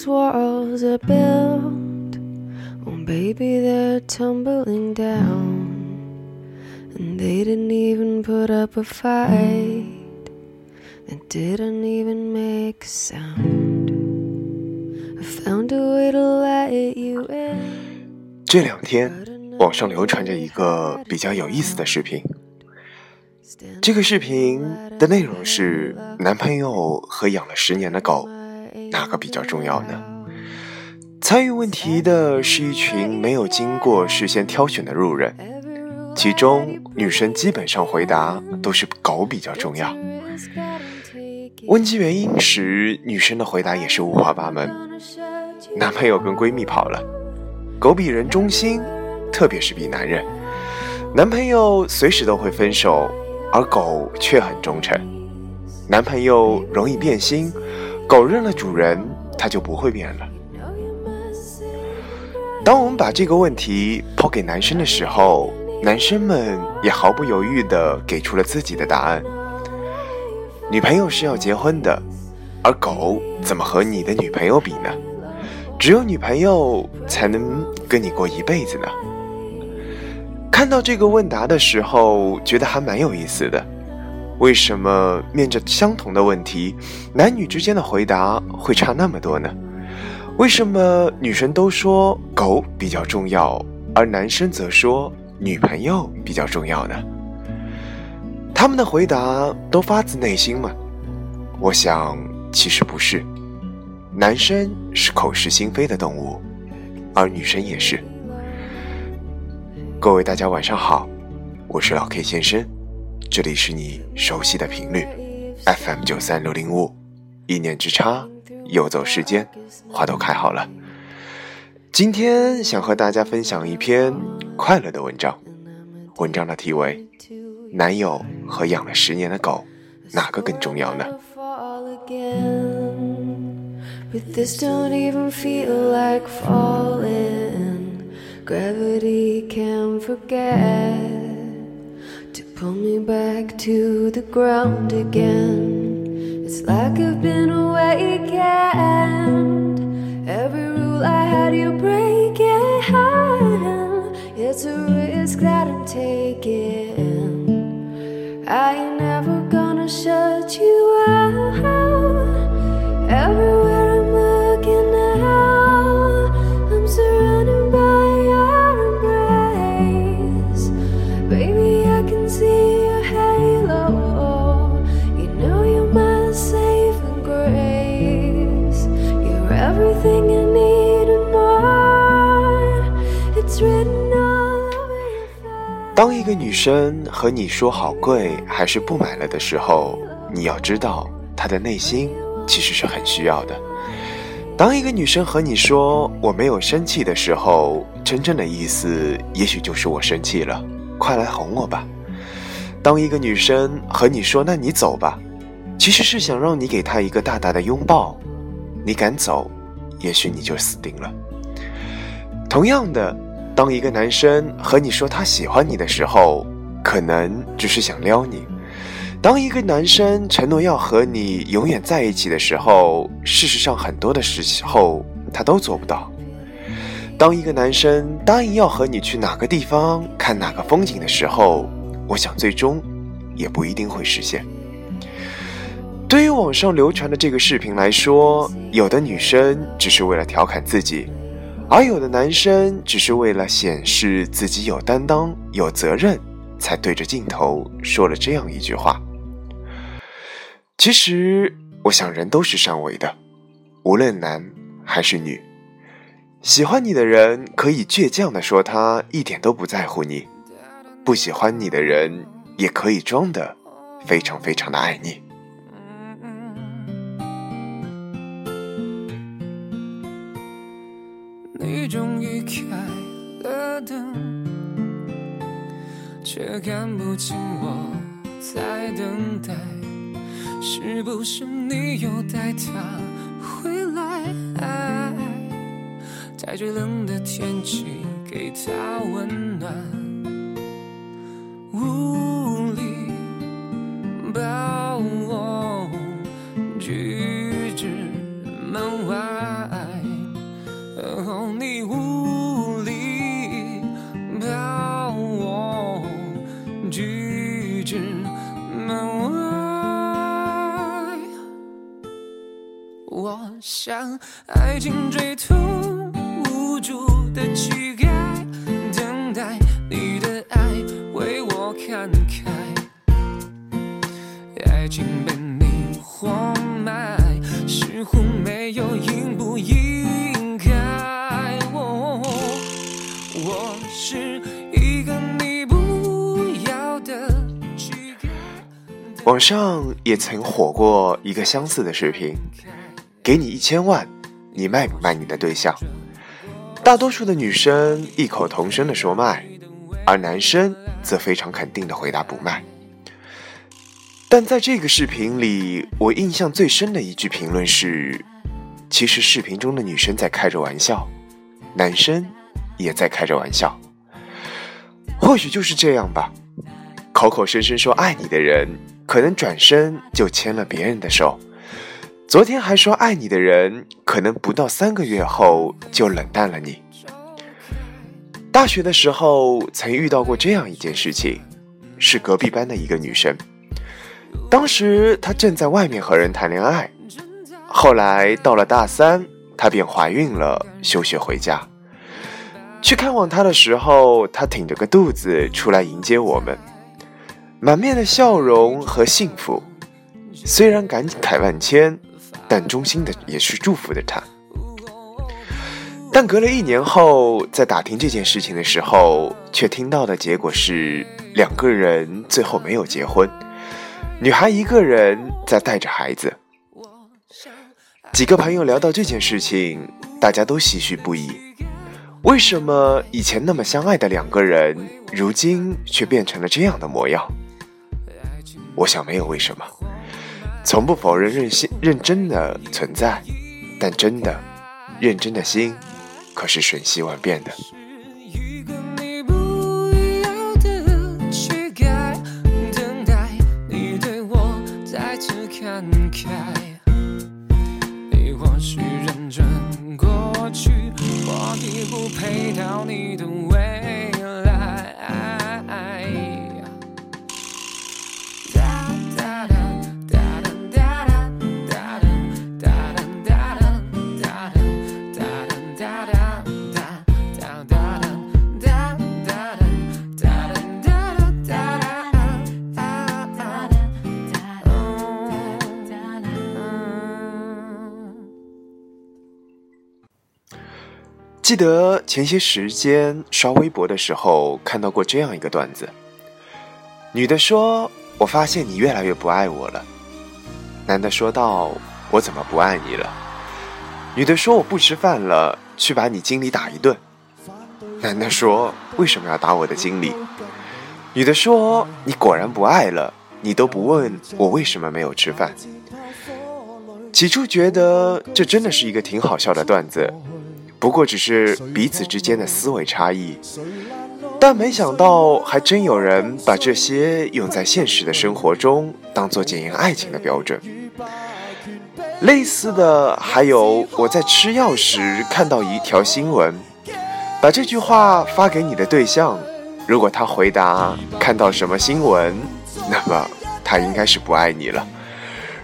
those walls are built, oh baby, they're tumbling down. And they didn't even put up a fight, they didn't even make a sound. I found a way to let you in. 这两天，网上流传着一个比较有意思的视频。这个视频的内容是男朋友和养了十年的狗，哪个比较重要呢？参与问题的是一群没有经过事先挑选的路人，其中女生基本上回答都是狗比较重要。问及原因时，女生的回答也是五花八门。男朋友跟闺蜜跑了，狗比人忠心，特别是比男人。男朋友随时都会分手。而狗却很忠诚，男朋友容易变心，狗认了主人，它就不会变了。当我们把这个问题抛给男生的时候，男生们也毫不犹豫地给出了自己的答案：女朋友是要结婚的，而狗怎么和你的女朋友比呢？只有女朋友才能跟你过一辈子呢。看到这个问答的时候，觉得还蛮有意思的。为什么面着相同的问题，男女之间的回答会差那么多呢？为什么女生都说狗比较重要，而男生则说女朋友比较重要呢？他们的回答都发自内心吗？我想，其实不是。男生是口是心非的动物，而女生也是。各位大家晚上好，我是老 K 先生，这里是你熟悉的频率 FM 九三六零五，一念之差，游走世间，花都开好了。今天想和大家分享一篇快乐的文章，文章的题为《男友和养了十年的狗哪个更重要呢》。Back to the ground again. It's like I've been awakened. Every rule I had, you break it. It's a risk that I'm taking. I ain't never gonna shut you out. Everywhere I'm looking now, I'm 当一个女生和你说好贵还是不买了的时候，你要知道她的内心其实是很需要的。当一个女生和你说我没有生气的时候，真正的意思也许就是我生气了，快来哄我吧。当一个女生和你说那你走吧，其实是想让你给她一个大大的拥抱。你敢走，也许你就死定了。同样的，当一个男生和你说他喜欢你的时候，可能只是想撩你；当一个男生承诺要和你永远在一起的时候，事实上很多的时候他都做不到。当一个男生答应要和你去哪个地方看哪个风景的时候，我想最终也不一定会实现。对于网上流传的这个视频来说，有的女生只是为了调侃自己，而有的男生只是为了显示自己有担当、有责任，才对着镜头说了这样一句话。其实，我想人都是善为的，无论男还是女，喜欢你的人可以倔强的说他一点都不在乎你，不喜欢你的人也可以装的非常非常的爱。你等，却看不清我在等待，是不是你又带他回来？在最冷的天气给他温暖，爱情追途无助的乞丐，等待你的爱为我看开。爱情被你活埋，似乎没有应不应该。我是一个你不要的乞丐。网上也曾火过一个相似的视频。给你一千万，你卖不卖你的对象？大多数的女生异口同声的说卖，而男生则非常肯定的回答不卖。但在这个视频里，我印象最深的一句评论是：其实视频中的女生在开着玩笑，男生也在开着玩笑。或许就是这样吧，口口声声说爱你的人，可能转身就牵了别人的手。昨天还说爱你的人，可能不到三个月后就冷淡了你。大学的时候曾遇到过这样一件事情，是隔壁班的一个女生，当时她正在外面和人谈恋爱，后来到了大三，她便怀孕了，休学回家。去看望她的时候，她挺着个肚子出来迎接我们，满面的笑容和幸福，虽然感慨万千。但衷心的也是祝福的他。但隔了一年后，在打听这件事情的时候，却听到的结果是两个人最后没有结婚，女孩一个人在带着孩子。几个朋友聊到这件事情，大家都唏嘘不已。为什么以前那么相爱的两个人，如今却变成了这样的模样？我想没有为什么。从不否认认心认真的存在，但真的认真的心，可是瞬息万变的。记得前些时间刷微博的时候看到过这样一个段子，女的说：“我发现你越来越不爱我了。”男的说道：“我怎么不爱你了？”女的说：“我不吃饭了，去把你经理打一顿。”男的说：“为什么要打我的经理？”女的说：“你果然不爱了，你都不问我为什么没有吃饭。”起初觉得这真的是一个挺好笑的段子。不过只是彼此之间的思维差异，但没想到还真有人把这些用在现实的生活中，当做检验爱情的标准。类似的还有，我在吃药时看到一条新闻，把这句话发给你的对象，如果他回答看到什么新闻，那么他应该是不爱你了；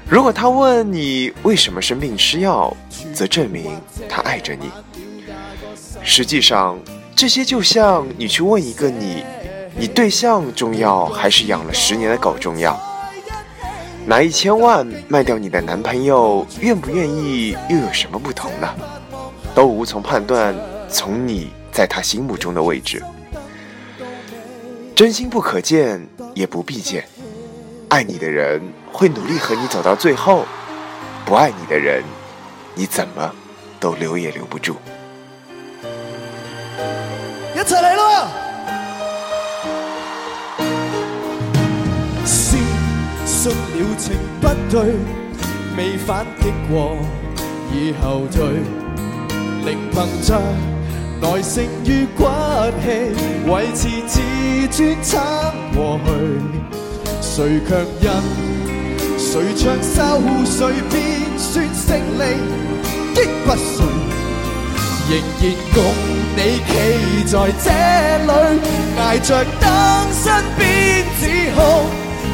如果他问你为什么生病吃药，则证明他爱着你。实际上，这些就像你去问一个你，你对象重要还是养了十年的狗重要？拿一千万卖掉你的男朋友，愿不愿意又有什么不同呢？都无从判断，从你在他心目中的位置。真心不可见，也不必见。爱你的人会努力和你走到最后，不爱你的人，你怎么都留也留不住。一齐嚟咯！先信了情不对，未反击过已后退，另凭着耐性与骨气维持自尊撑过去。谁强忍，谁长寿，谁便算胜利，击不碎，仍然共你企在这里，挨着灯，身边指控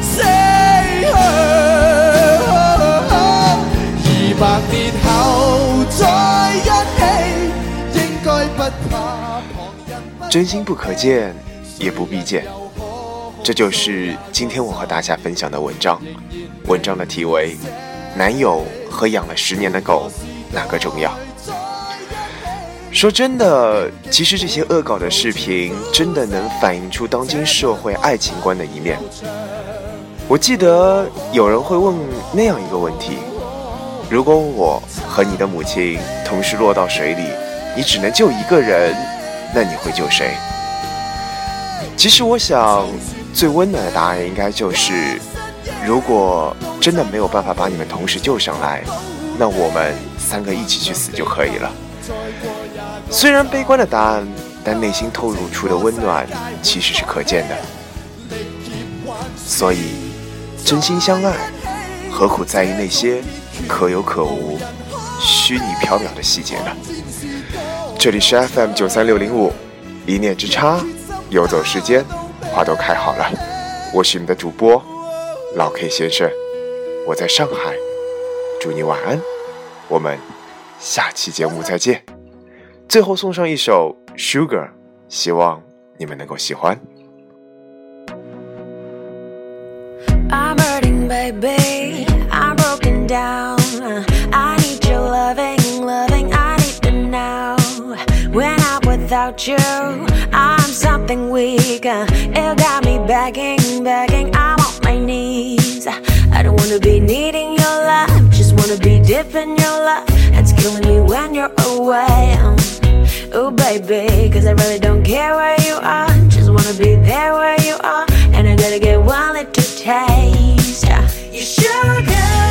死去。二百年后再一起，应该不怕旁人。真心不可见，也不必见。这就是今天我和大家分享的文章，文章的题为《男友和养了十年的狗，哪个重要》。说真的，其实这些恶搞的视频真的能反映出当今社会爱情观的一面。我记得有人会问那样一个问题：如果我和你的母亲同时落到水里，你只能救一个人，那你会救谁？其实我想，最温暖的答案应该就是：如果真的没有办法把你们同时救上来，那我们三个一起去死就可以了。虽然悲观的答案，但内心透露出的温暖其实是可见的。所以，真心相爱，何苦在意那些可有可无、虚拟缥缈的细节呢？这里是 FM 九三六零五，一念之差，游走时间，花都开好了。我是你的主播老 K 先生，我在上海，祝你晚安，我们下期节目再见。最后送上一首《Sugar》，希望你们能够喜欢。I'm hurting, baby. I'm broken down. I need your loving, loving. I need it now. When I'm without you, I'm something weak. It got me begging, begging. I'm on my knees. I don't wanna be needing your love. Just wanna be dipping your love. It's killing me when you're away. Oh, baby, cause I really don't care where you are. Just wanna be there where you are. And I gotta get one to taste. You sugar,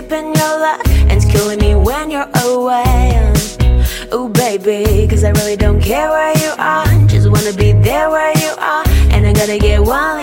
dipping your love. And killing me when you're away. Oh, baby, cause I really don't care where you are. Just wanna be there where you are. And I gotta get one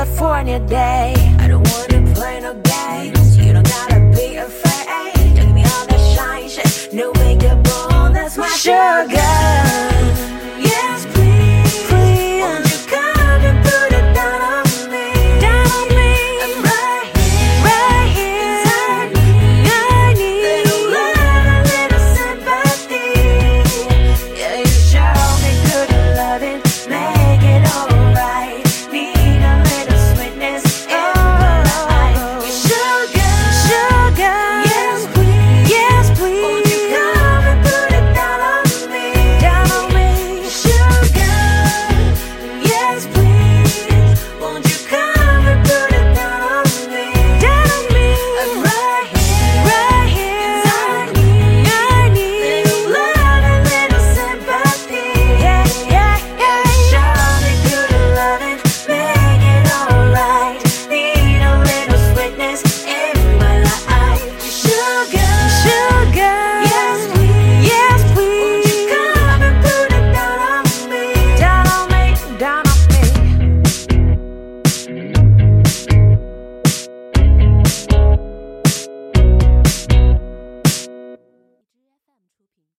California day. I don't wanna play no games, you don't gotta be afraid. Don't give me all that shine shit, no makeup on, that's my sugar.